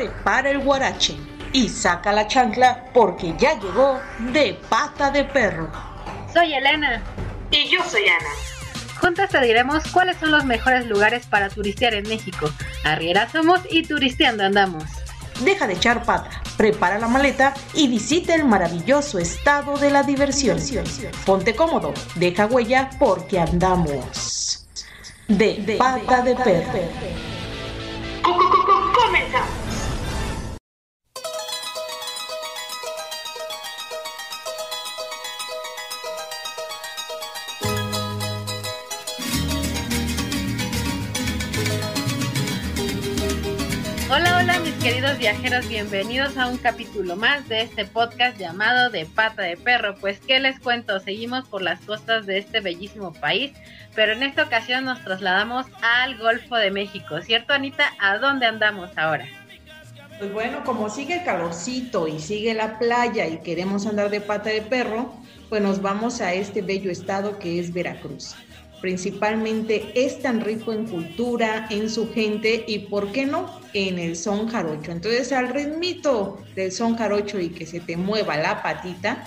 prepara el guarache y saca la chancla porque ya llegó de pata de perro. Soy Elena. Y yo soy Ana. Juntas te diremos cuáles son los mejores lugares para turistear en México. Arriera somos y turisteando andamos. Deja de echar pata, prepara la maleta y visita el maravilloso estado de la diversión. Ponte cómodo, deja huella porque andamos de, pata de perro. Bienvenidos a un capítulo más de este podcast llamado De Pata de Perro. Pues, ¿qué les cuento? Seguimos por las costas de este bellísimo país, pero en esta ocasión nos trasladamos al Golfo de México, ¿cierto Anita? ¿A dónde andamos ahora? Pues bueno, como sigue el calorcito y sigue la playa y queremos andar de pata de perro, pues nos vamos a este bello estado que es Veracruz principalmente es tan rico en cultura, en su gente y, ¿por qué no?, en el son jarocho. Entonces, al ritmito del son jarocho y que se te mueva la patita,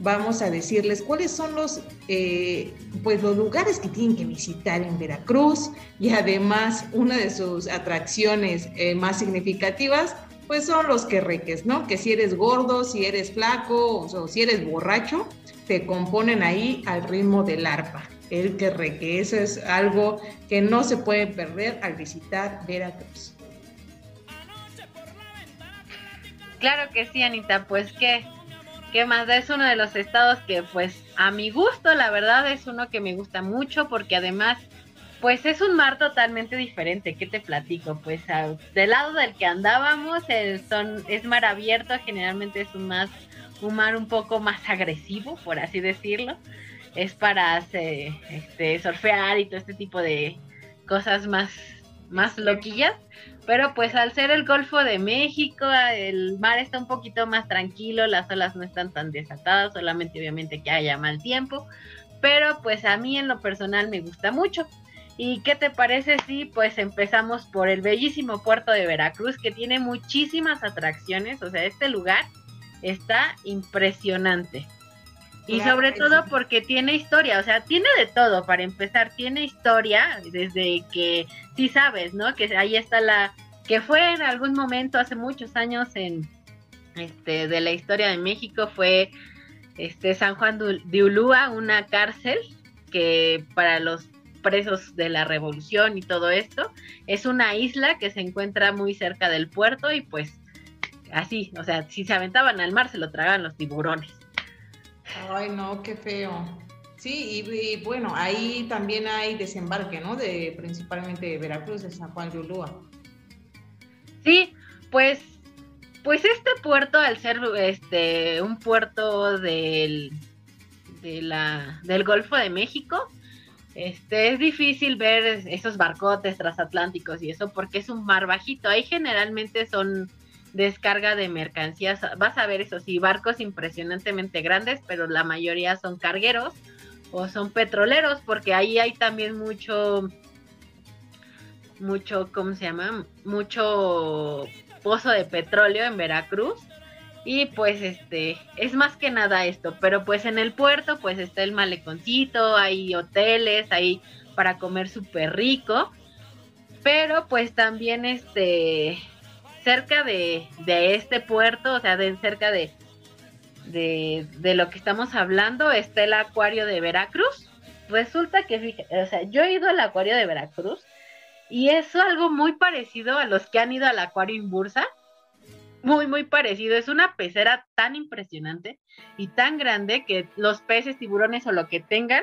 vamos a decirles cuáles son los, eh, pues los lugares que tienen que visitar en Veracruz y además una de sus atracciones eh, más significativas, pues son los querreques, ¿no? Que si eres gordo, si eres flaco o si eres borracho, te componen ahí al ritmo del arpa el que. Eso es algo que no se puede perder al visitar Veracruz. Claro que sí, Anita, pues qué, qué más, es uno de los estados que pues a mi gusto, la verdad es uno que me gusta mucho porque además pues es un mar totalmente diferente, ¿qué te platico? Pues del lado del que andábamos son, es mar abierto, generalmente es un, más, un mar un poco más agresivo, por así decirlo es para este, surfear y todo este tipo de cosas más, más loquillas. Pero pues al ser el Golfo de México, el mar está un poquito más tranquilo, las olas no están tan desatadas, solamente obviamente que haya mal tiempo. Pero pues a mí en lo personal me gusta mucho. ¿Y qué te parece si pues empezamos por el bellísimo puerto de Veracruz que tiene muchísimas atracciones? O sea, este lugar está impresionante. Y sobre todo porque tiene historia, o sea, tiene de todo, para empezar, tiene historia desde que, sí sabes, ¿no? Que ahí está la, que fue en algún momento, hace muchos años, en, este, de la historia de México, fue, este, San Juan de Ulúa, una cárcel que para los presos de la revolución y todo esto, es una isla que se encuentra muy cerca del puerto y pues así, o sea, si se aventaban al mar se lo tragaban los tiburones. Ay, no, qué feo. Sí, y, bueno, ahí también hay desembarque, ¿no? De principalmente de Veracruz, de San Juan de Ulúa. Sí, pues, pues este puerto, al ser este un puerto del, de la, del Golfo de México, este, es difícil ver esos barcotes transatlánticos y eso porque es un mar bajito. Ahí generalmente son descarga de mercancías. Vas a ver eso sí, barcos impresionantemente grandes, pero la mayoría son cargueros o son petroleros, porque ahí hay también mucho, mucho, ¿cómo se llama? Mucho pozo de petróleo en Veracruz. Y pues este, es más que nada esto, pero pues en el puerto pues está el maleconcito, hay hoteles, hay para comer súper rico, pero pues también este, cerca de, este puerto, o sea, de cerca de, de, lo que estamos hablando, está el acuario de Veracruz. Resulta que, o sea, yo he ido al acuario de Veracruz y es algo muy parecido a los que han ido al acuario en Bursa. Muy, muy parecido. Es una pecera tan impresionante y tan grande que los peces, tiburones o lo que tengan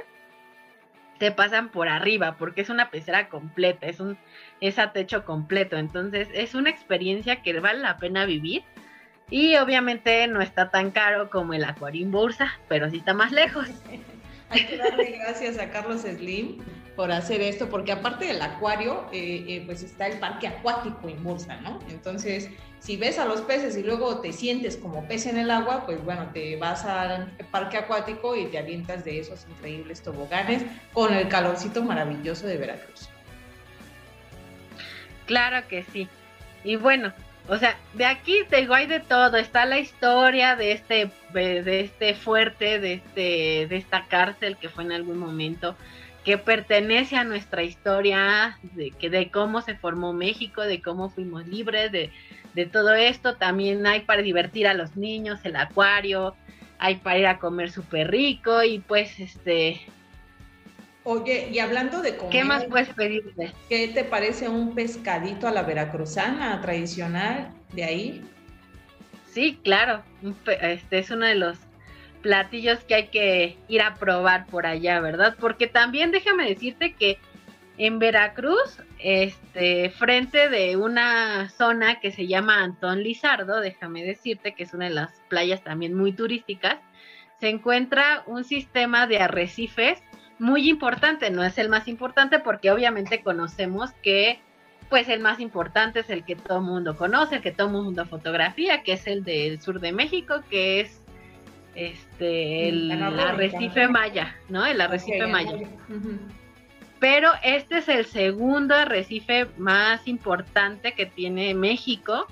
te pasan por arriba porque es una pecera completa, es un es a techo completo, entonces es una experiencia que vale la pena vivir y obviamente no está tan caro como el Acuario Bursa, pero sí está más lejos. Hay que darle gracias a Carlos Slim por hacer esto, porque aparte del acuario, eh, eh, pues está el parque acuático en Bursa, ¿no? Entonces, si ves a los peces y luego te sientes como pez en el agua, pues bueno, te vas al parque acuático y te avientas de esos increíbles toboganes con el calorcito maravilloso de Veracruz. Claro que sí. Y bueno, o sea, de aquí te digo, de todo. Está la historia de este, de este fuerte, de este, de esta cárcel que fue en algún momento, que pertenece a nuestra historia, de que de cómo se formó México, de cómo fuimos libres, de, de todo esto. También hay para divertir a los niños, el acuario, hay para ir a comer súper rico y pues este Oye, y hablando de comer, ¿qué más puedes pedirte? ¿Qué te parece un pescadito a la veracruzana tradicional de ahí? Sí, claro, este es uno de los platillos que hay que ir a probar por allá, ¿verdad? Porque también déjame decirte que en Veracruz, este, frente de una zona que se llama Antón Lizardo, déjame decirte que es una de las playas también muy turísticas, se encuentra un sistema de arrecifes muy importante, no es el más importante porque obviamente conocemos que pues el más importante es el que todo el mundo conoce, el que todo el mundo fotografía, que es el del sur de México, que es este el arrecife maya, ¿no? El arrecife maya. Pero este es el segundo arrecife más importante que tiene México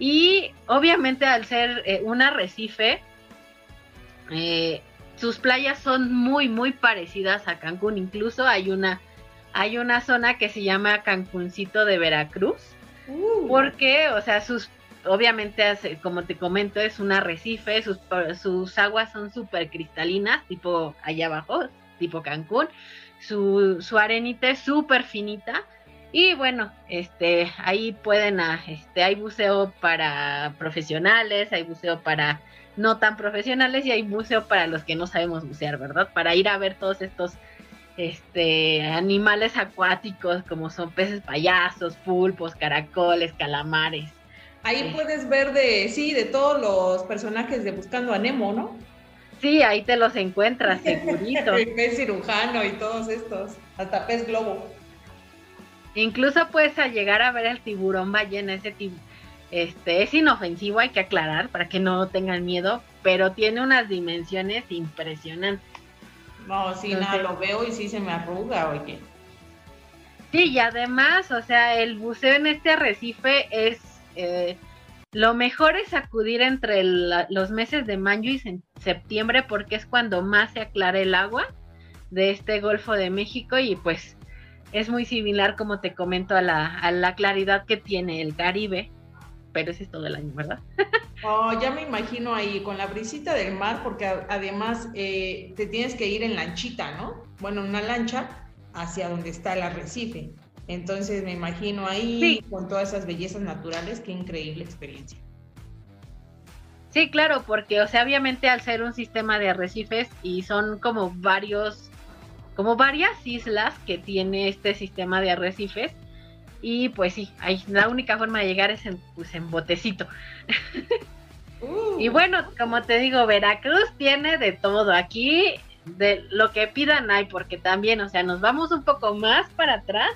y obviamente al ser eh, un arrecife eh, sus playas son muy, muy parecidas a Cancún. Incluso hay una, hay una zona que se llama Cancuncito de Veracruz. Uh. Porque, o sea, sus, obviamente, como te comento, es un arrecife, sus, sus aguas son súper cristalinas, tipo allá abajo, tipo Cancún. Su, su arenita es súper finita. Y bueno, este, ahí pueden, ah, este, hay buceo para profesionales, hay buceo para no tan profesionales y hay museo para los que no sabemos bucear, ¿verdad? Para ir a ver todos estos este animales acuáticos como son peces payasos, pulpos, caracoles, calamares. Ahí eh. puedes ver de, sí, de todos los personajes de Buscando a Nemo, ¿no? Sí, ahí te los encuentras, segurito. El pez cirujano y todos estos, hasta pez globo. Incluso puedes llegar a ver el tiburón ballena, ese tiburón este, es inofensivo, hay que aclarar, para que no tengan miedo, pero tiene unas dimensiones impresionantes. No, sí, nada, lo veo y sí se me arruga, oye. Sí, y además, o sea, el buceo en este arrecife es... Eh, lo mejor es acudir entre los meses de mayo y septiembre porque es cuando más se aclara el agua de este Golfo de México y pues es muy similar, como te comento, a la, a la claridad que tiene el Caribe pero ese es todo el año, ¿verdad? oh, ya me imagino ahí con la brisita del mar, porque además eh, te tienes que ir en lanchita, ¿no? Bueno, una lancha hacia donde está el arrecife. Entonces me imagino ahí con todas esas bellezas naturales, qué increíble experiencia. Sí, claro, porque, o sea, obviamente al ser un sistema de arrecifes y son como varios, como varias islas que tiene este sistema de arrecifes, y pues sí, ahí, la única forma de llegar es en, pues, en botecito. Uh. Y bueno, como te digo, Veracruz tiene de todo. Aquí de lo que pidan hay, porque también, o sea, nos vamos un poco más para atrás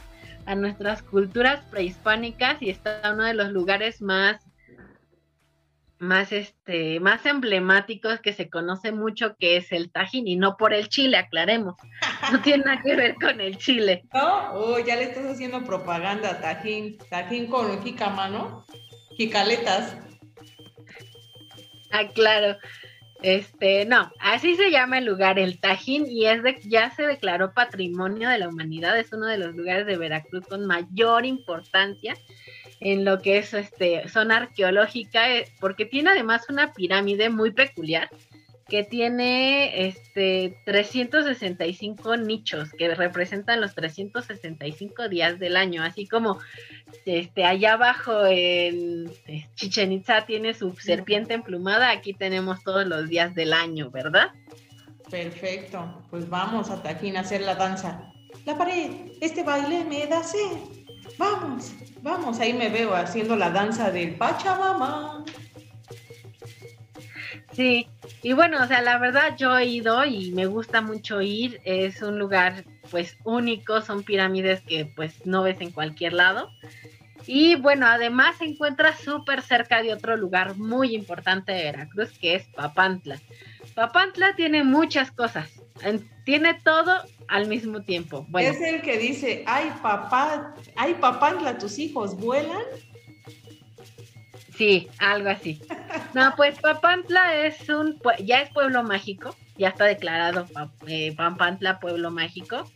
a nuestras culturas prehispánicas y está uno de los lugares más más este más emblemáticos que se conoce mucho que es el Tajín y no por el chile, aclaremos. No tiene nada que ver con el chile. No, oh, ya le estás haciendo propaganda Tajín, Tajín con jicama, ¿no? Jicaletas. Ah, claro. Este, no, así se llama el lugar, el Tajín, y es de, ya se declaró patrimonio de la humanidad, es uno de los lugares de Veracruz con mayor importancia en lo que es este zona arqueológica, eh, porque tiene además una pirámide muy peculiar que tiene este 365 nichos que representan los 365 días del año, así como este allá abajo en Chichen Itza tiene su serpiente emplumada, aquí tenemos todos los días del año, ¿verdad? Perfecto, pues vamos a Tajín a hacer la danza. La pared, este baile me da sed. Vamos, vamos, ahí me veo haciendo la danza del Pachamama. Sí, y bueno, o sea, la verdad yo he ido y me gusta mucho ir, es un lugar pues único, son pirámides que pues no ves en cualquier lado. Y bueno, además se encuentra súper cerca de otro lugar muy importante de Veracruz, que es Papantla. Papantla tiene muchas cosas, tiene todo al mismo tiempo. Bueno. Es el que dice, ay papá, ay Papantla, tus hijos vuelan. Sí, algo así. No, pues Papantla es un, ya es pueblo mágico, ya está declarado eh, Papantla pueblo mágico.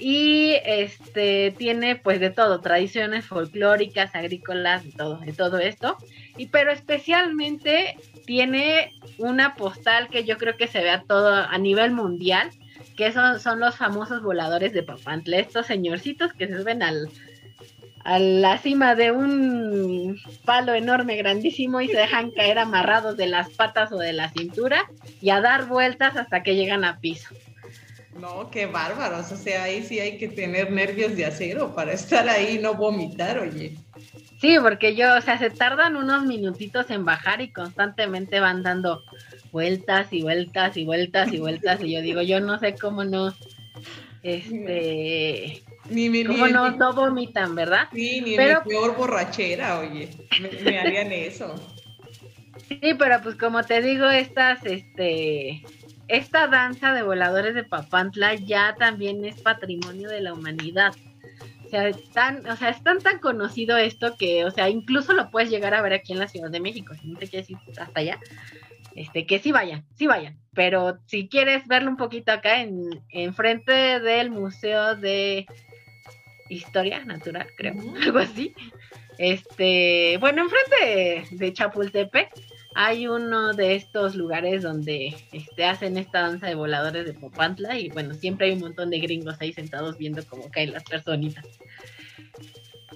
Y este tiene pues de todo, tradiciones folclóricas, agrícolas, de todo, de todo esto. Y pero especialmente tiene una postal que yo creo que se ve a todo a nivel mundial, que son, son los famosos voladores de Papantla, estos señorcitos que se suben al, a la cima de un palo enorme, grandísimo, y se dejan caer amarrados de las patas o de la cintura y a dar vueltas hasta que llegan a piso. No, qué bárbaros. O sea, ahí sí hay que tener nervios de acero para estar ahí y no vomitar, oye. Sí, porque yo, o sea, se tardan unos minutitos en bajar y constantemente van dando vueltas y vueltas y vueltas y vueltas. y yo digo, yo no sé cómo no, este, ni, cómo no, no vomitan, ¿verdad? Sí, ni pero, peor borrachera, oye, me harían eso. Sí, pero pues como te digo, estas, este, esta danza de voladores de Papantla ya también es patrimonio de la humanidad. O sea, tan, o sea, es tan tan conocido esto que, o sea, incluso lo puedes llegar a ver aquí en la Ciudad de México, si no te quieres ir hasta allá, este, que sí vayan, sí vayan. Pero si quieres verlo un poquito acá en, en frente del Museo de Historia Natural, creo, algo así. Este, bueno, enfrente de, de Chapultepec hay uno de estos lugares donde este, hacen esta danza de voladores de Popantla y bueno, siempre hay un montón de gringos ahí sentados viendo cómo caen las personitas.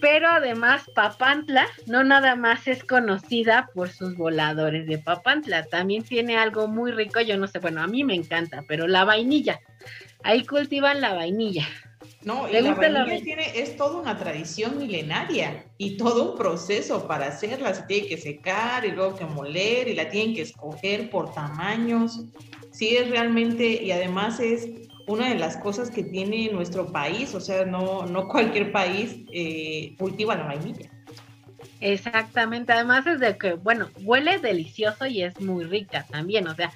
Pero además Papantla no nada más es conocida por sus voladores de Papantla, también tiene algo muy rico, yo no sé, bueno, a mí me encanta, pero la vainilla. Ahí cultivan la vainilla. No, y la vainilla tiene, es toda una tradición milenaria y todo un proceso para hacerla. Se tiene que secar y luego que moler y la tienen que escoger por tamaños. Sí, es realmente, y además es una de las cosas que tiene nuestro país, o sea, no, no cualquier país eh, cultiva la vainilla. Exactamente, además es de que, bueno, huele delicioso y es muy rica también, o sea,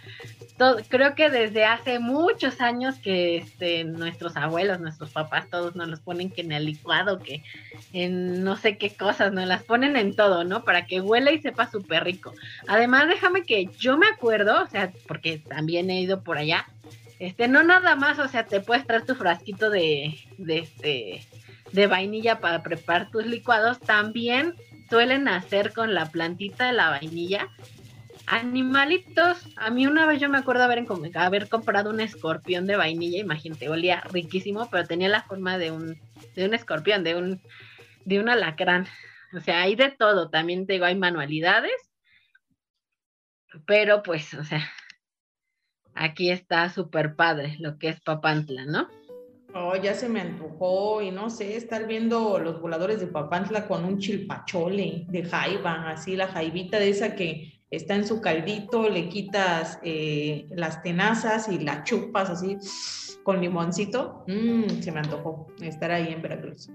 creo que desde hace muchos años que este, nuestros abuelos, nuestros papás, todos nos los ponen que en el licuado, que en no sé qué cosas, nos las ponen en todo, ¿no? Para que huela y sepa súper rico. Además, déjame que yo me acuerdo, o sea, porque también he ido por allá, este, no nada más, o sea, te puedes traer tu frasquito de este de vainilla para preparar tus licuados, también suelen hacer con la plantita de la vainilla Animalitos, a mí una vez yo me acuerdo haber, haber comprado un escorpión de vainilla, imagínate, olía riquísimo, pero tenía la forma de un, de un escorpión, de un, de un alacrán. O sea, hay de todo, también te digo, hay manualidades, pero pues, o sea, aquí está súper padre lo que es Papantla, ¿no? Oh, ya se me antojó y no sé, estar viendo los voladores de Papantla con un chilpachole de jaiba, así la jaibita de esa que está en su caldito, le quitas eh, las tenazas y la chupas así con limoncito. Mm, se me antojó estar ahí en Veracruz.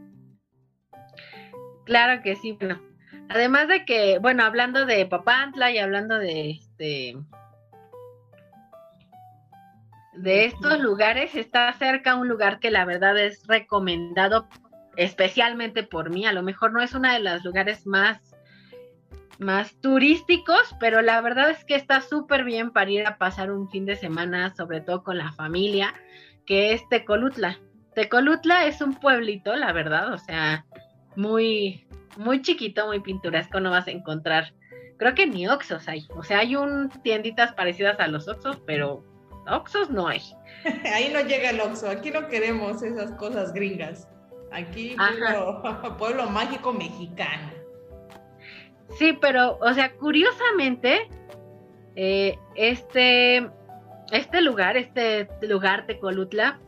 Claro que sí, bueno. Además de que, bueno, hablando de Papantla y hablando de este de estos lugares, está cerca un lugar que la verdad es recomendado especialmente por mí. A lo mejor no es uno de los lugares más más turísticos, pero la verdad es que está súper bien para ir a pasar un fin de semana, sobre todo con la familia, que es Tecolutla. Tecolutla es un pueblito, la verdad, o sea, muy, muy chiquito, muy pintoresco, no vas a encontrar, creo que ni Oxos hay, o sea, hay un tienditas parecidas a los Oxos, pero Oxos no hay. Ahí no llega el Oxo, aquí no queremos esas cosas gringas. Aquí pueblo mágico mexicano. Sí, pero, o sea, curiosamente, eh, este, este lugar, este lugar de Colutla,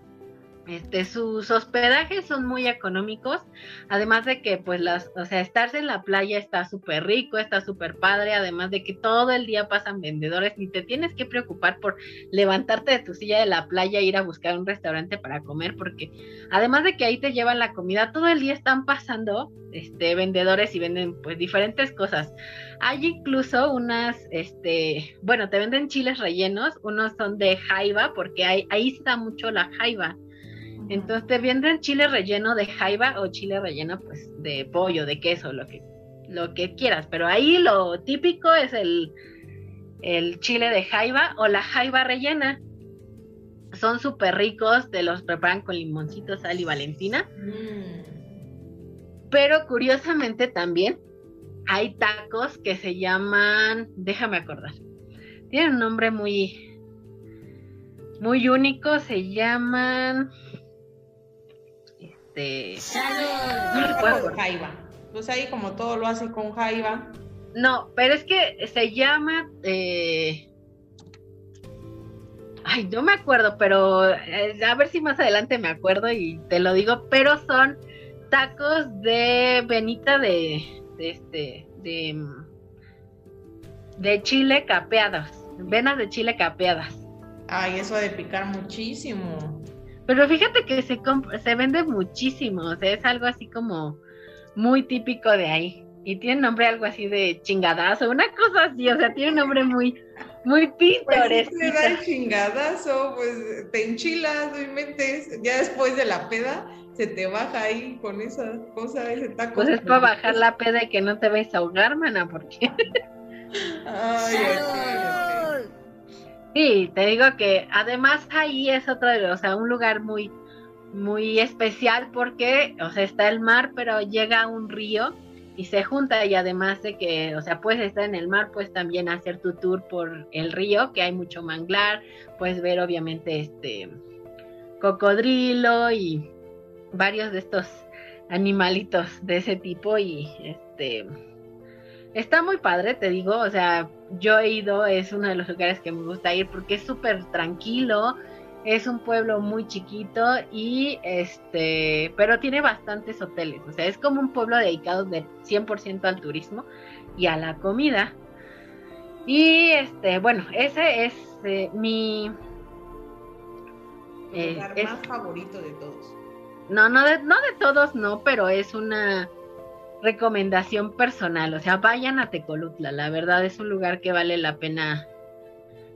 este, sus hospedajes son muy económicos, además de que, pues, las, o sea, estarse en la playa está súper rico, está súper padre, además de que todo el día pasan vendedores, ni te tienes que preocupar por levantarte de tu silla de la playa e ir a buscar un restaurante para comer, porque además de que ahí te llevan la comida, todo el día están pasando, este, vendedores y venden, pues, diferentes cosas. Hay incluso unas, este, bueno, te venden chiles rellenos, unos son de jaiba, porque ahí, ahí está mucho la jaiba. Entonces te venden chile relleno de jaiba o chile relleno pues de pollo, de queso, lo que lo que quieras, pero ahí lo típico es el, el chile de jaiba o la jaiba rellena. Son súper ricos, te los preparan con limoncito, sal y valentina. Mm. Pero curiosamente también hay tacos que se llaman, déjame acordar, tienen un nombre muy, muy único, se llaman, este, no jaiba. Pues ahí como todo lo hace con jaiba. No, pero es que se llama, eh, ay, no me acuerdo, pero eh, a ver si más adelante me acuerdo y te lo digo, pero son tacos de venita de, de este, de, de chile capeadas, venas de chile capeadas. Ay, eso de picar muchísimo. Pero fíjate que se, se vende muchísimo, o sea, es algo así como muy típico de ahí. Y tiene nombre algo así de chingadazo, una cosa así, o sea, tiene un nombre muy, muy pintoresco. Pues te da chingadazo, pues te enchilas, no ya después de la peda, se te baja ahí con esa cosa, ese taco. Pues es para bajar la peda y que no te vayas a ahogar, mana, porque... Ay, Sí, te digo que además ahí es otro, o sea, un lugar muy, muy especial porque, o sea, está el mar, pero llega un río y se junta y además de que, o sea, puedes estar en el mar, puedes también hacer tu tour por el río, que hay mucho manglar, puedes ver obviamente este cocodrilo y varios de estos animalitos de ese tipo y este está muy padre, te digo, o sea, yo he ido, es uno de los lugares que me gusta ir porque es súper tranquilo, es un pueblo muy chiquito y este, pero tiene bastantes hoteles, o sea, es como un pueblo dedicado de 100% al turismo y a la comida. Y este, bueno, ese es eh, mi eh, más favorito de todos. No, no de, no de todos, no, pero es una recomendación personal. O sea, vayan a Tecolutla. La verdad es un lugar que vale la pena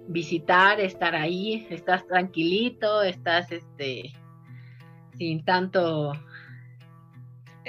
visitar, estar ahí. Estás tranquilito, estás este sin tanto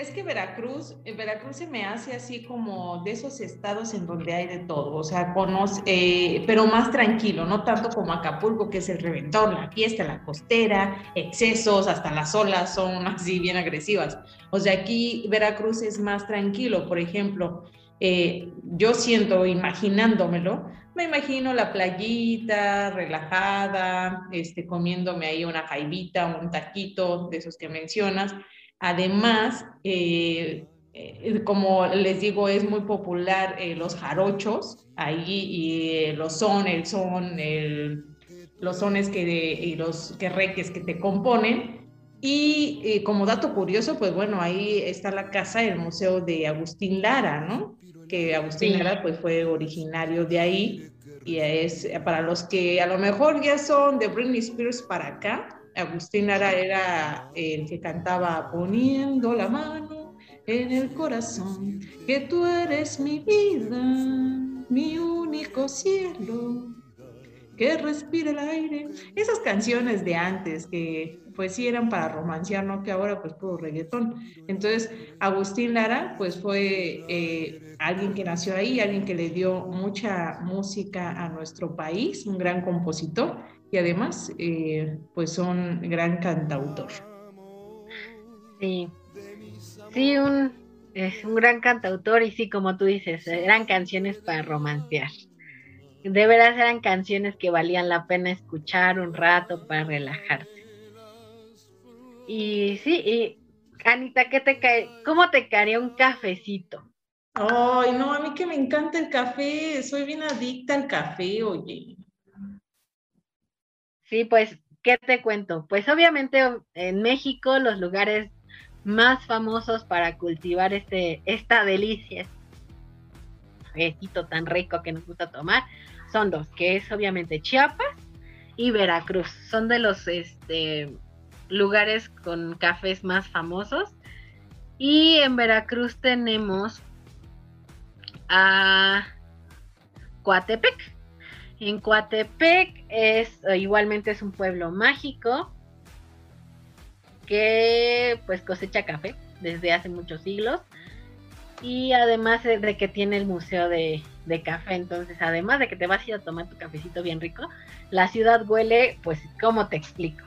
es que Veracruz, eh, Veracruz se me hace así como de esos estados en donde hay de todo, o sea, conoce, eh, pero más tranquilo, no tanto como Acapulco, que es el reventón, la fiesta, la costera, excesos, hasta las olas son así bien agresivas. O sea, aquí Veracruz es más tranquilo, por ejemplo, eh, yo siento, imaginándomelo, me imagino la playita relajada, este, comiéndome ahí una jaibita, un taquito de esos que mencionas Además, eh, eh, como les digo, es muy popular eh, los jarochos, ahí y los son, el son, los sones que y los querreques que te componen. Y como dato curioso, pues bueno, ahí está la casa, el museo de Agustín Lara, ¿no? Que Agustín Lara pues fue originario de ahí y es para los que a lo mejor ya son de Britney Spears para acá, Agustín Lara era el que cantaba poniendo la mano en el corazón, que tú eres mi vida, mi único cielo, que respira el aire. Esas canciones de antes que pues sí eran para romancear, ¿no? Que ahora pues puro reggaetón. Entonces, Agustín Lara pues fue eh, alguien que nació ahí, alguien que le dio mucha música a nuestro país, un gran compositor y además eh, pues son gran cantautor. Sí, sí, un, es un gran cantautor y sí, como tú dices, eran canciones para romancear. De veras eran canciones que valían la pena escuchar un rato para relajarse. Y sí, y Anita, ¿qué te cae? ¿Cómo te caería un cafecito? Ay, no, a mí que me encanta el café, soy bien adicta al café, oye. Sí, pues, ¿qué te cuento? Pues obviamente en México los lugares más famosos para cultivar este, esta delicia, este tan rico que nos gusta tomar, son dos, que es obviamente Chiapas y Veracruz. Son de los este, lugares con cafés más famosos. Y en Veracruz tenemos a Coatepec, en Coatepec es igualmente es un pueblo mágico que pues cosecha café desde hace muchos siglos y además de que tiene el museo de, café, entonces además de que te vas a ir a tomar tu cafecito bien rico, la ciudad huele, pues, ¿cómo te explico?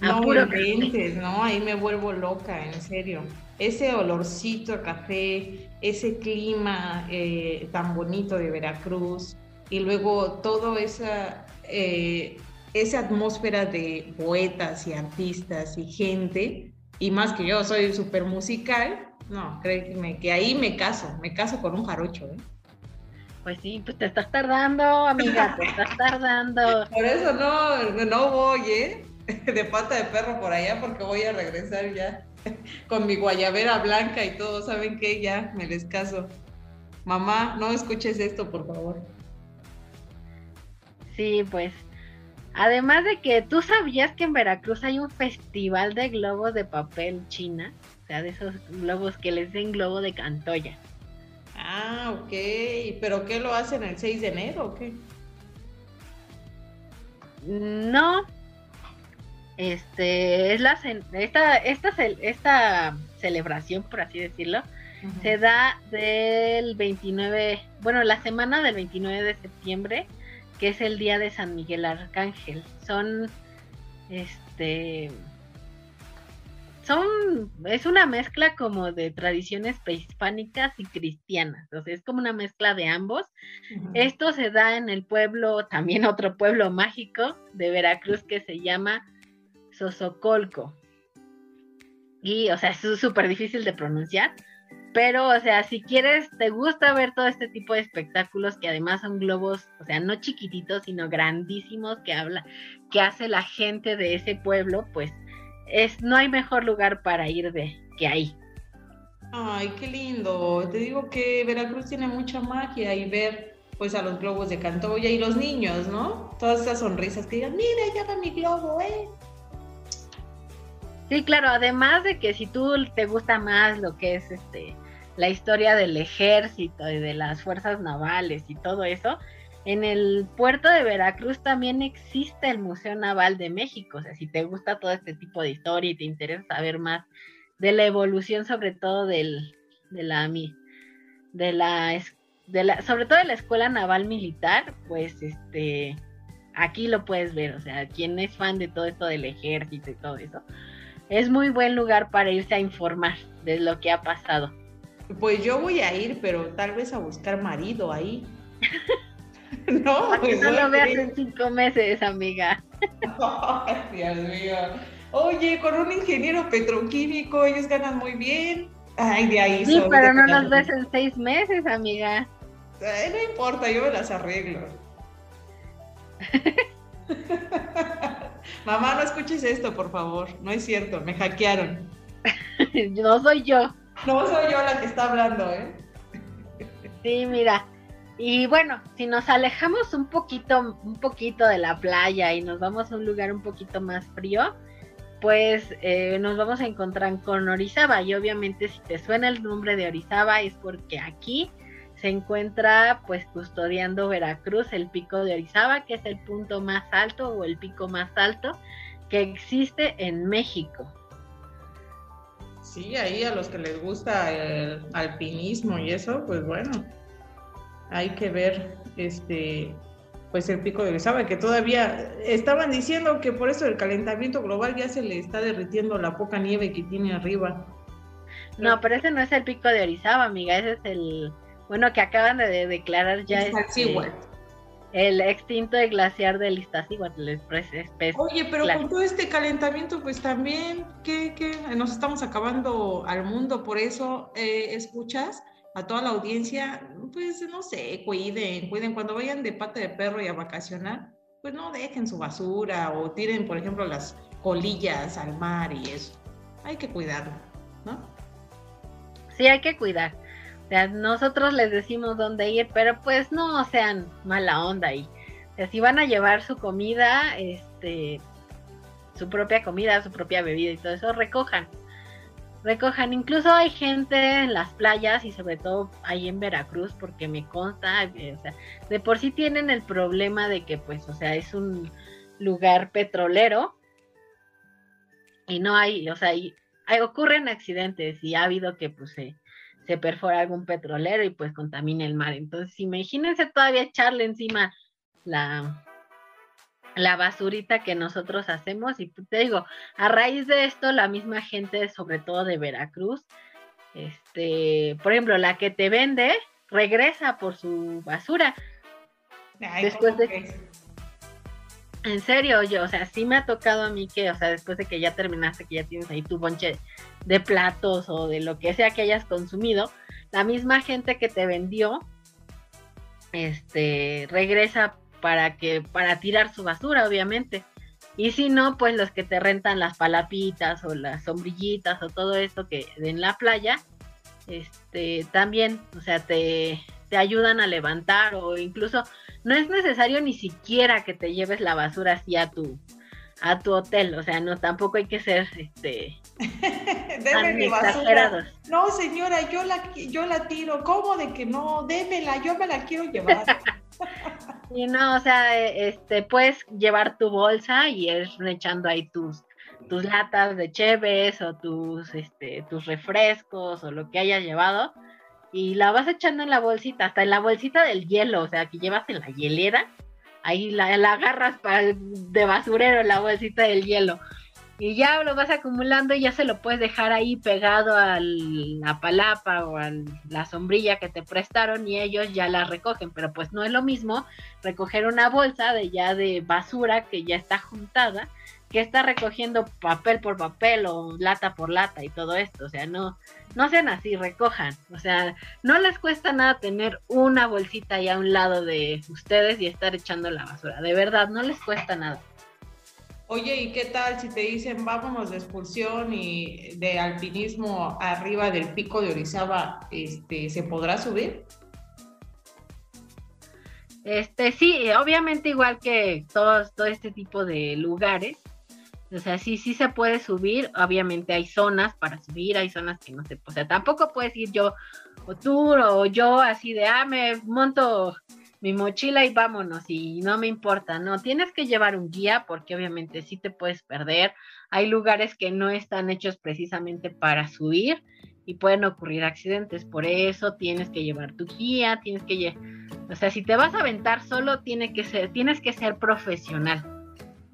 no, puro no, ahí me vuelvo loca, en serio. Ese olorcito a café, ese clima eh, tan bonito de Veracruz y luego toda esa, eh, esa atmósfera de poetas y artistas y gente, y más que yo soy súper musical, no, créeme que ahí me caso, me caso con un jarocho, ¿eh? Pues sí, pues te estás tardando, amiga, te estás tardando. Por eso no, no voy, ¿eh? De pata de perro por allá porque voy a regresar ya con mi guayabera blanca y todo, ¿saben qué? Ya me les caso. Mamá, no escuches esto, por favor. Sí, pues. Además de que tú sabías que en Veracruz hay un festival de globos de papel china. O sea, de esos globos que les den globo de cantoya. Ah, ok. ¿Pero qué lo hacen el 6 de enero o qué? No. Este, es la esta, esta, esta celebración, por así decirlo, se da del 29, bueno, la semana del 29 de septiembre, que es el día de San Miguel Arcángel. Son, este, son, es una mezcla como de tradiciones prehispánicas y cristianas, o sea, es como una mezcla de ambos. Esto se da en el pueblo, también otro pueblo mágico de Veracruz que se llama Sosocolco. Y, o sea, es súper difícil de pronunciar, pero, o sea, si quieres, te gusta ver todo este tipo de espectáculos que además son globos, o sea, no chiquititos, sino grandísimos que habla, que hace la gente de ese pueblo, pues es, no hay mejor lugar para ir de que ahí. Ay, qué lindo. Te digo que Veracruz tiene mucha magia y ver pues a los globos de Cantoya y los niños, ¿no? Todas esas sonrisas que digan, mira, ya va mi globo, ¿eh? Sí, claro, además de que si tú te gusta más lo que es este la historia del ejército y de las fuerzas navales y todo eso, en el puerto de Veracruz también existe el Museo Naval de México. O sea, si te gusta todo este tipo de historia y te interesa saber más de la evolución, sobre todo del, de la de la de la, sobre todo de la escuela naval militar, pues este aquí lo puedes ver, o sea, quien es fan de todo esto del ejército y todo eso, es muy buen lugar para irse a informar de lo que ha pasado. Pues yo voy a ir, pero tal vez a buscar marido ahí. No, pues no lo veas en cinco meses, amiga. Dios mío. Oye, con un ingeniero petroquímico, ellos ganan muy bien. Ay, de ahí. Sí, pero no los ves en seis meses, amiga. no importa, yo me las arreglo. Mamá, no escuches esto, por favor. No es cierto, me hackearon. no soy yo. No soy yo la que está hablando, ¿eh? Sí, mira, y bueno, si nos alejamos un poquito, un poquito de la playa y nos vamos a un lugar un poquito más frío, pues eh, nos vamos a encontrar con Orizaba. Y obviamente si te suena el nombre de Orizaba es porque aquí se encuentra pues custodiando Veracruz el pico de Orizaba, que es el punto más alto o el pico más alto que existe en México. Sí, ahí a los que les gusta el alpinismo y eso, pues bueno, hay que ver este pues el pico de Orizaba, que todavía estaban diciendo que por eso el calentamiento global ya se le está derritiendo la poca nieve que tiene arriba. No, pero ese no es el pico de Orizaba, amiga, ese es el, bueno, que acaban de declarar ya este, el extinto glaciar del Iztaccíhuatl. Oye, pero con todo este calentamiento, pues también, ¿qué, qué? Nos estamos acabando al mundo, por eso, eh, ¿escuchas? a toda la audiencia, pues no sé, cuiden, cuiden. Cuando vayan de pata de perro y a vacacionar, pues no dejen su basura o tiren, por ejemplo, las colillas al mar y eso. Hay que cuidarlo, ¿no? Sí, hay que cuidar. O sea, nosotros les decimos dónde ir, pero pues no sean mala onda ahí. O sea, si van a llevar su comida, este, su propia comida, su propia bebida y todo eso, recojan recojan. Incluso hay gente en las playas y sobre todo ahí en Veracruz, porque me consta, eh, o sea, de por sí tienen el problema de que, pues, o sea, es un lugar petrolero y no hay, o sea, hay, ocurren accidentes y ha habido que, pues, se, se perfora algún petrolero y pues contamina el mar. Entonces, imagínense todavía echarle encima la, la basurita que nosotros hacemos. Y te digo, a raíz de esto, la misma gente, sobre todo de Veracruz, este, por ejemplo, la que te vende, regresa por su basura. después de en serio, yo, o sea, sí me ha tocado a mí que, o sea, después de que ya terminaste, que ya tienes ahí tu bonche de platos o de lo que sea que hayas consumido, la misma gente que te vendió, este, regresa para que, para tirar su basura, obviamente. Y si no, pues los que te rentan las palapitas o las sombrillitas o todo esto que en la playa, este, también, o sea, te, te ayudan a levantar o incluso no es necesario ni siquiera que te lleves la basura así a tu, a tu hotel, o sea, no, tampoco hay que ser, este, Deme basura. No, señora, yo la, yo la tiro. ¿Cómo de que no? Démela, yo me la quiero llevar. y no, o sea, este, puedes llevar tu bolsa y ir echando ahí tus, tus latas de cheves o tus, este, tus refrescos o lo que hayas llevado y la vas echando en la bolsita, hasta en la bolsita del hielo, o sea, que llevas en la hielera, ahí la, la agarras para de basurero en la bolsita del hielo. Y ya lo vas acumulando y ya se lo puedes dejar ahí pegado a la palapa o a la sombrilla que te prestaron y ellos ya la recogen, pero pues no es lo mismo recoger una bolsa de ya de basura que ya está juntada que está recogiendo papel por papel o lata por lata y todo esto, o sea, no no sean así, recojan, o sea, no les cuesta nada tener una bolsita ahí a un lado de ustedes y estar echando la basura, de verdad, no les cuesta nada. Oye, ¿y qué tal si te dicen vámonos de excursión y de alpinismo arriba del pico de Orizaba, este, ¿se podrá subir? Este, sí, obviamente igual que todos, todo este tipo de lugares, o sea, sí, sí se puede subir, obviamente hay zonas para subir, hay zonas que no se, o sea, tampoco puedes ir yo o tú o yo así de, ah, me monto mi mochila y vámonos y no me importa, no, tienes que llevar un guía porque obviamente sí te puedes perder, hay lugares que no están hechos precisamente para subir y pueden ocurrir accidentes, por eso tienes que llevar tu guía, tienes que, o sea, si te vas a aventar solo, tiene que ser, tienes que ser profesional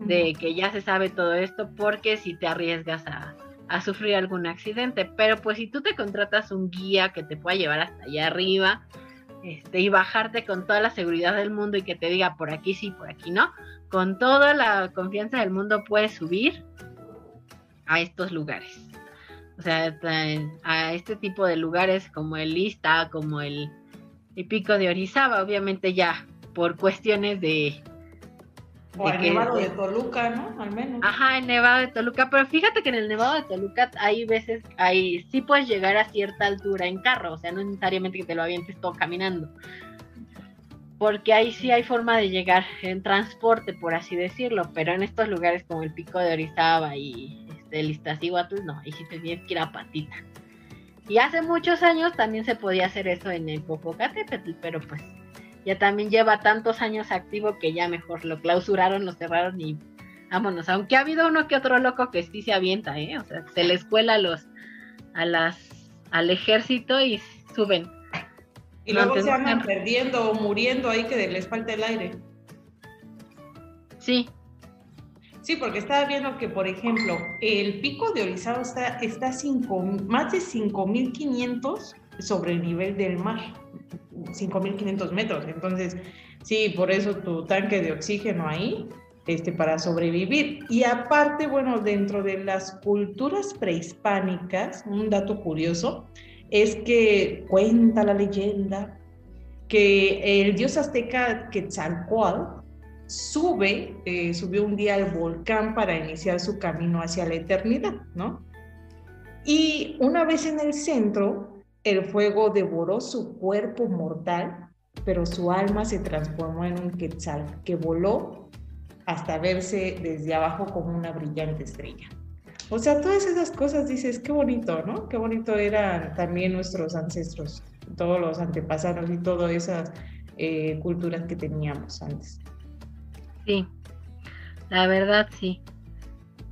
de que ya se sabe todo esto porque si te arriesgas a, a sufrir algún accidente, pero pues si tú te contratas un guía que te pueda llevar hasta allá arriba, este, y bajarte con toda la seguridad del mundo y que te diga por aquí sí, por aquí no, con toda la confianza del mundo puedes subir a estos lugares. O sea, a este tipo de lugares como el Lista, como el, el Pico de Orizaba, obviamente ya por cuestiones de, o el Nevado de Toluca, ¿no? Al menos. Ajá, el Nevado de Toluca, pero fíjate que en el Nevado de Toluca hay veces, hay, sí puedes llegar a cierta altura en carro, o sea, no necesariamente que te lo avientes todo caminando. Porque ahí sí hay forma de llegar en transporte, por así decirlo, pero en estos lugares como el Pico de Orizaba y este, el Iztaccíhuatl, no, ahí sí te tienes que ir a patita. Y hace muchos años también se podía hacer eso en el Popocatépetl, pero pues ya también lleva tantos años activo que ya mejor lo clausuraron, lo cerraron y vámonos. Aunque ha habido uno que otro loco que sí se avienta, ¿eh? O sea, se le escuela a los, a las, al ejército y suben. Y luego se andan perdiendo o muriendo ahí que les falta el aire. Sí. Sí, porque estaba viendo que, por ejemplo, el pico de Orizaba está, está cinco, más de 5.500 sobre el nivel del mar. 5.500 metros. Entonces, sí, por eso tu tanque de oxígeno ahí, este, para sobrevivir. Y aparte, bueno, dentro de las culturas prehispánicas, un dato curioso es que cuenta la leyenda que el dios azteca Quetzalcoatl sube, eh, subió un día al volcán para iniciar su camino hacia la eternidad, ¿no? Y una vez en el centro, el fuego devoró su cuerpo mortal, pero su alma se transformó en un quetzal que voló hasta verse desde abajo como una brillante estrella. O sea, todas esas cosas dices, qué bonito, ¿no? Qué bonito eran también nuestros ancestros, todos los antepasados y todas esas eh, culturas que teníamos antes. Sí, la verdad sí.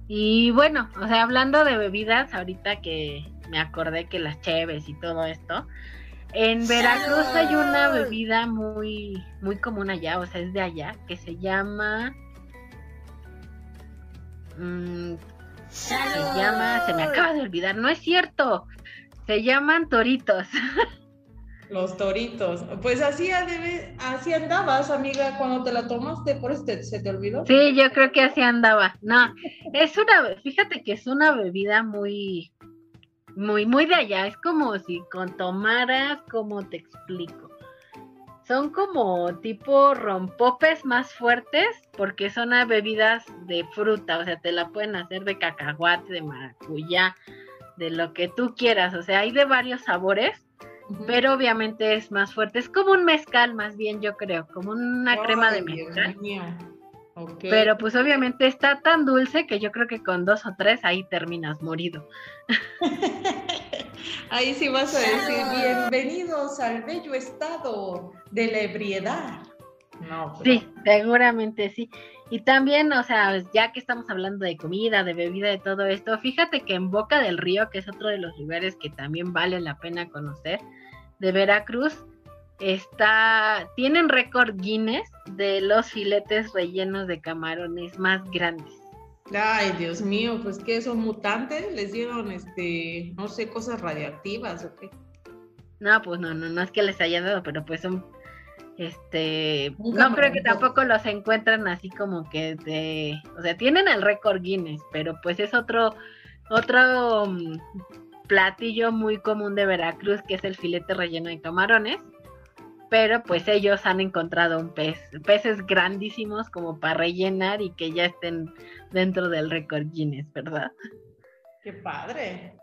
Y bueno, o sea, hablando de bebidas, ahorita que, me acordé que las cheves y todo esto. En Veracruz hay una bebida muy, muy común allá, o sea, es de allá, que se llama. Mm, se llama, se me acaba de olvidar, no es cierto. Se llaman toritos. Los toritos. Pues así, así andabas, amiga, cuando te la tomaste, por eso se te olvidó. Sí, yo creo que así andaba. No, es una, fíjate que es una bebida muy, muy, muy de allá. Es como si con tomaras, como te explico. Son como tipo rompopes más fuertes porque son bebidas de fruta, o sea, te la pueden hacer de cacahuate, de maracuyá, de lo que tú quieras, o sea, hay de varios sabores pero obviamente es más fuerte. Es como un mezcal, más bien, yo creo, como una crema de mezcal. Pero pues obviamente está tan dulce que yo creo que con dos o tres ahí terminas morido. ahí sí vas a decir, bienvenidos al bello estado de la ebriedad. Sí, seguramente sí. Y también, o sea, ya que estamos hablando de comida, de bebida, de todo esto, fíjate que en Boca del Río, que es otro de los lugares que también vale la pena conocer, de Veracruz, está, tienen récord Guinness de los filetes rellenos de camarones más grandes. Ay, Dios mío, pues que son mutantes, les dieron, este, no sé, cosas radiactivas o qué. No, pues no, no, no es que les hayan dado, pero pues son este, no creo que tampoco los encuentran así como que de, o sea, tienen el récord Guinness, pero pues es otro, otro mm, platillo muy común de Veracruz que es el filete relleno de camarones, pero pues ellos han encontrado un pez, peces grandísimos como para rellenar y que ya estén dentro del récord Guinness, ¿verdad? Qué padre.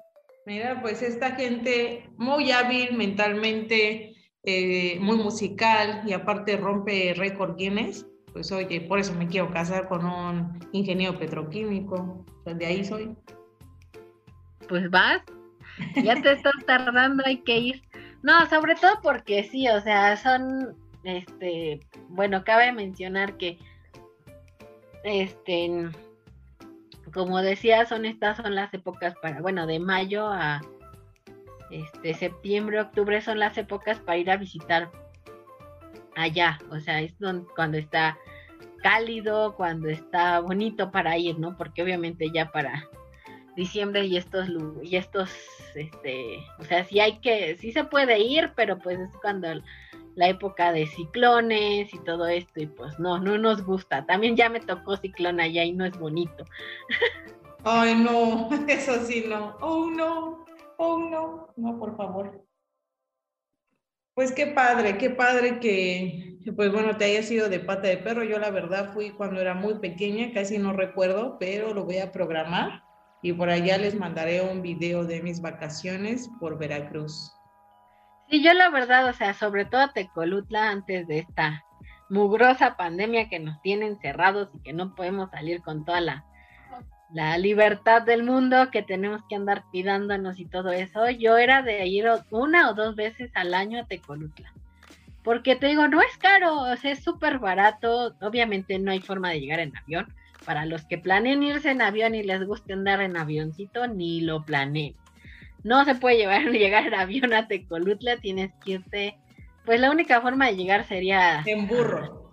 Mira, pues esta gente muy hábil mentalmente, eh, muy musical y aparte rompe récord Guinness, pues oye, por eso me quiero casar con un ingeniero petroquímico, de ahí soy. Pues vas, ya te estás tardando, hay que ir. No, sobre todo porque sí, o sea, son, este, bueno, cabe mencionar que, este, como decía, son estas son las épocas para, bueno, de mayo a este, septiembre, octubre son las épocas para ir a visitar allá, o sea, es cuando está cálido, cuando está bonito para ir, ¿no? Porque obviamente ya para diciembre y estos y estos este, o sea, sí hay que sí se puede ir, pero pues es cuando la época de ciclones y todo esto y pues no, no nos gusta. También ya me tocó ciclón allá y no es bonito. Ay, no, eso sí no. Oh, no. Oh, no, no, por favor. Pues qué padre, qué padre que, pues bueno, te haya sido de pata de perro. Yo la verdad fui cuando era muy pequeña, casi no recuerdo, pero lo voy a programar y por allá les mandaré un video de mis vacaciones por Veracruz. Sí, yo la verdad, o sea, sobre todo a Tecolutla antes de esta mugrosa pandemia que nos tiene encerrados y que no podemos salir con toda la la libertad del mundo que tenemos que andar pidándonos y todo eso, yo era de ir una o dos veces al año a Tecolutla. Porque te digo, no es caro, o sea, es súper barato. Obviamente no hay forma de llegar en avión. Para los que planeen irse en avión y les guste andar en avioncito, ni lo planeen. No se puede llevar, llegar en avión a Tecolutla, tienes que irte. Pues la única forma de llegar sería. En burro.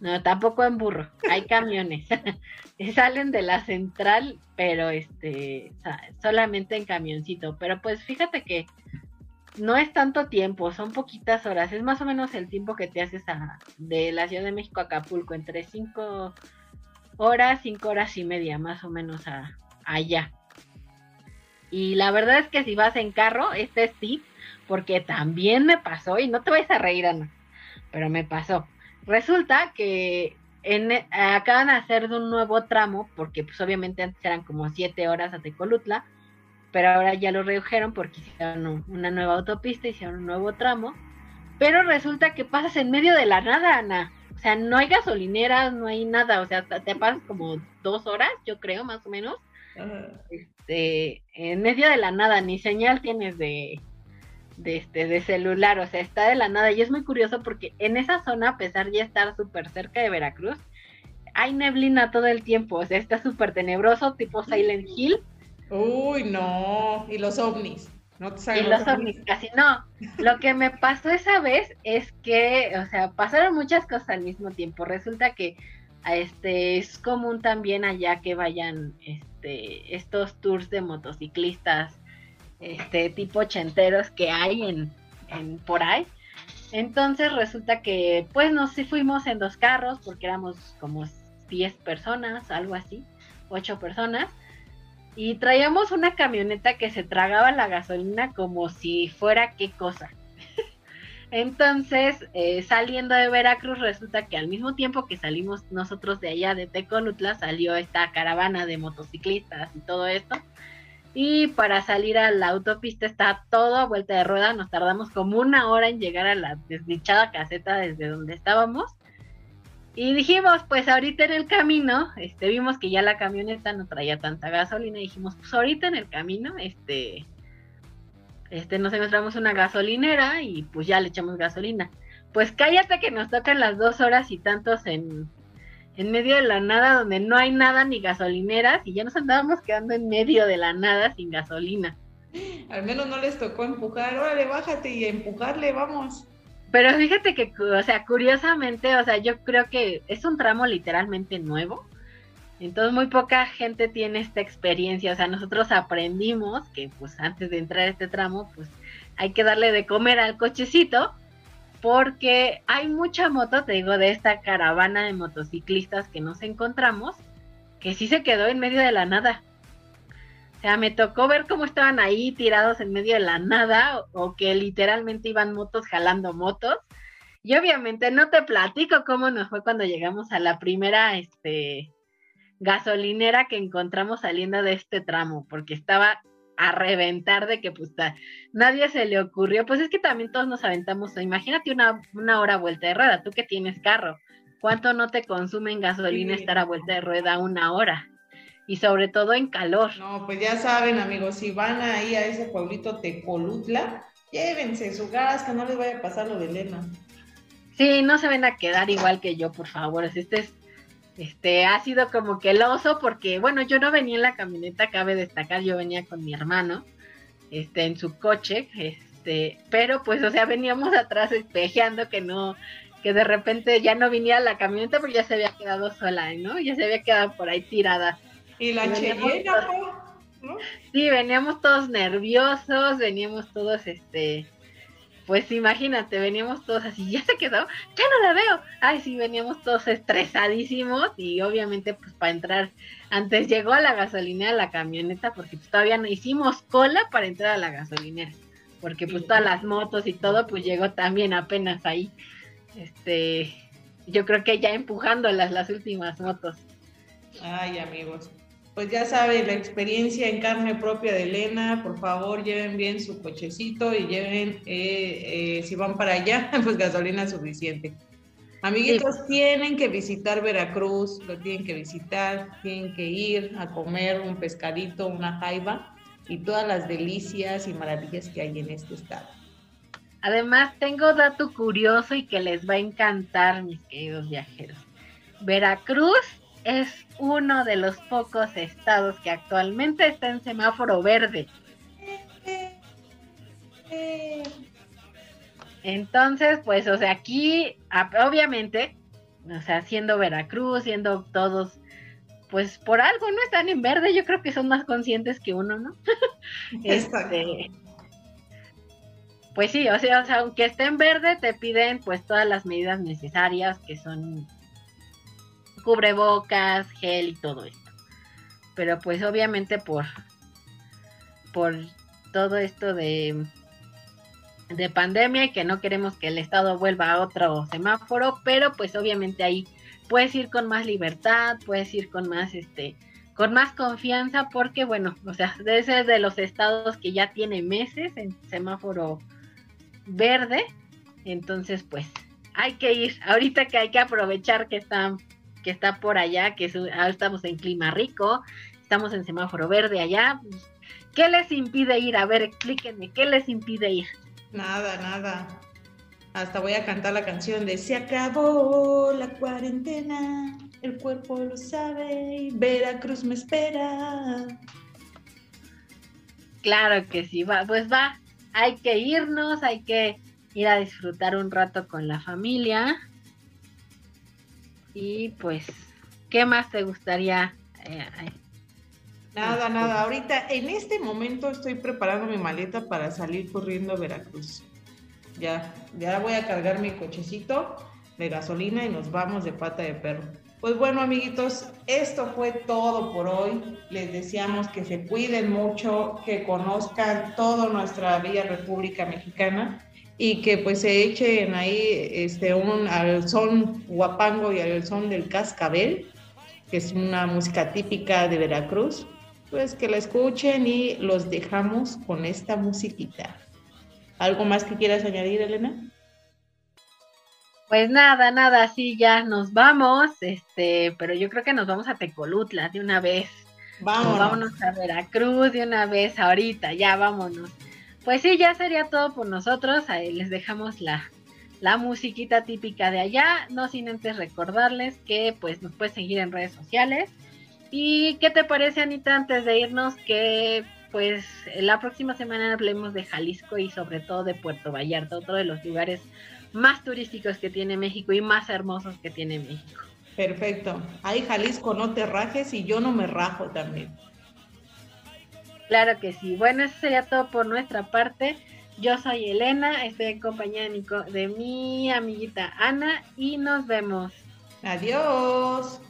No, tampoco en burro, hay camiones. Salen de la central, pero este, solamente en camioncito. Pero pues fíjate que no es tanto tiempo, son poquitas horas. Es más o menos el tiempo que te haces de la Ciudad de México a Acapulco, entre cinco horas, cinco horas y media, más o menos a, allá. Y la verdad es que si vas en carro, este es tip, porque también me pasó, y no te vayas a reír, Ana, pero me pasó Resulta que en, acaban de hacer de un nuevo tramo, porque pues obviamente antes eran como siete horas a Tecolutla, pero ahora ya lo redujeron porque hicieron una nueva autopista, hicieron un nuevo tramo, pero resulta que pasas en medio de la nada, Ana. O sea, no hay gasolineras, no hay nada, o sea, te pasas como dos horas, yo creo, más o menos. Este, en medio de la nada, ni señal tienes de, de, este, de celular, o sea, está de la nada. Y es muy curioso porque en esa zona, a pesar de estar súper cerca de Veracruz, hay neblina todo el tiempo, o sea, está súper tenebroso, tipo Silent Hill, Uy, no. Y los ovnis. No te y los ovnis, casi no. Lo que me pasó esa vez es que, o sea, pasaron muchas cosas al mismo tiempo. Resulta que este es común también allá que vayan este estos tours de motociclistas este tipo ochenteros que hay en, en por ahí. Entonces resulta que pues nos fuimos en dos carros porque éramos como 10 personas, algo así, 8 personas. Y traíamos una camioneta que se tragaba la gasolina como si fuera qué cosa. Entonces, eh, saliendo de Veracruz, resulta que al mismo tiempo que salimos nosotros de allá de Teconutla, salió esta caravana de motociclistas y todo esto. Y para salir a la autopista está todo a vuelta de rueda. Nos tardamos como una hora en llegar a la desdichada caseta desde donde estábamos. Y dijimos, pues ahorita en el camino, este, vimos que ya la camioneta no traía tanta gasolina. Y dijimos, pues ahorita en el camino, este, este, nos encontramos una gasolinera y pues ya le echamos gasolina. Pues cállate que nos tocan las dos horas y tantos en, en medio de la nada donde no hay nada ni gasolineras y ya nos andábamos quedando en medio de la nada sin gasolina. Al menos no les tocó empujar, órale, bájate y empujarle, vamos. Pero fíjate que, o sea, curiosamente, o sea, yo creo que es un tramo literalmente nuevo. Entonces muy poca gente tiene esta experiencia. O sea, nosotros aprendimos que pues antes de entrar a este tramo, pues hay que darle de comer al cochecito porque hay mucha moto, te digo, de esta caravana de motociclistas que nos encontramos, que sí se quedó en medio de la nada. O sea, me tocó ver cómo estaban ahí tirados en medio de la nada o, que literalmente iban motos jalando motos. Y obviamente no te platico cómo nos fue cuando llegamos a la primera este, gasolinera que encontramos saliendo de este tramo, porque estaba a reventar de que pues nadie se le ocurrió, pues es que también todos nos aventamos, imagínate una, una hora vuelta de rueda, tú que tienes carro, ¿cuánto no te consume en gasolina estar a vuelta de rueda una hora? Y sobre todo en calor. No, pues ya saben amigos, si van ahí a ese pueblito Tecolutla, llévense su gas, que no les vaya a pasar lo de Elena. Sí, no se ven a quedar igual que yo, por favor. Este es este, ha sido como que el oso, porque bueno, yo no venía en la camioneta, cabe destacar, yo venía con mi hermano, este, en su coche, este, pero pues, o sea, veníamos atrás espejeando que no, que de repente ya no venía la camioneta porque ya se había quedado sola, ¿no? Ya se había quedado por ahí tirada. Y la Cheyenne, ¿no? Sí, veníamos todos nerviosos, veníamos todos, este, pues imagínate, veníamos todos así, ya se quedó, ya no la veo. Ay, sí, veníamos todos estresadísimos y obviamente pues para entrar, antes llegó a la gasolinera la camioneta porque pues, todavía no hicimos cola para entrar a la gasolinera, porque pues todas las motos y todo pues llegó también apenas ahí. Este, yo creo que ya empujándolas las últimas motos. Ay, amigos pues ya saben, la experiencia en carne propia de Elena, por favor lleven bien su cochecito y lleven, eh, eh, si van para allá, pues gasolina suficiente. Amiguitos, tienen que visitar Veracruz, lo tienen que visitar, tienen que ir a comer un pescadito, una jaiba y todas las delicias y maravillas que hay en este estado. Además, tengo dato curioso y que les va a encantar, mis queridos viajeros. Veracruz es uno de los pocos estados que actualmente está en semáforo verde. Entonces, pues, o sea, aquí, obviamente, o sea, siendo Veracruz, siendo todos, pues por algo no están en verde, yo creo que son más conscientes que uno, ¿no? este, pues sí, o sea, o sea, aunque esté en verde, te piden pues todas las medidas necesarias que son cubrebocas, gel y todo esto. Pero pues obviamente por, por todo esto de, de pandemia y que no queremos que el Estado vuelva a otro semáforo, pero pues obviamente ahí puedes ir con más libertad, puedes ir con más este con más confianza porque bueno, o sea, ese de los estados que ya tiene meses en semáforo verde, entonces pues hay que ir, ahorita que hay que aprovechar que están que está por allá, que ah, estamos en clima rico, estamos en semáforo verde allá. ¿Qué les impide ir? A ver, explíquenme, ¿qué les impide ir? Nada, nada. Hasta voy a cantar la canción de Se acabó la cuarentena, el cuerpo lo sabe y Veracruz me espera. Claro que sí, va, pues va, hay que irnos, hay que ir a disfrutar un rato con la familia. Y pues, ¿qué más te gustaría? Eh, nada, nada. Ahorita, en este momento estoy preparando mi maleta para salir corriendo a Veracruz. Ya, ya voy a cargar mi cochecito de gasolina y nos vamos de pata de perro. Pues bueno, amiguitos, esto fue todo por hoy. Les deseamos que se cuiden mucho, que conozcan toda nuestra bella República Mexicana y que pues se echen ahí este, un, al son guapango y al son del cascabel, que es una música típica de Veracruz, pues que la escuchen y los dejamos con esta musiquita. ¿Algo más que quieras añadir, Elena? Pues nada, nada, sí, ya nos vamos, este, pero yo creo que nos vamos a Tecolutla de una vez. Vámonos. Vámonos a Veracruz de una vez ahorita, ya vámonos. Pues sí, ya sería todo por nosotros. Ahí les dejamos la, la musiquita típica de allá. No sin antes recordarles que pues nos puedes seguir en redes sociales. ¿Y qué te parece, Anita, antes de irnos? Que pues la próxima semana hablemos de Jalisco y sobre todo de Puerto Vallarta, otro de los lugares más turísticos que tiene México y más hermosos que tiene México. Perfecto. Ahí Jalisco, no te rajes y yo no me rajo también. Claro que sí. Bueno, eso sería todo por nuestra parte. Yo soy Elena, estoy en compañía de mi, de mi amiguita Ana y nos vemos. Adiós.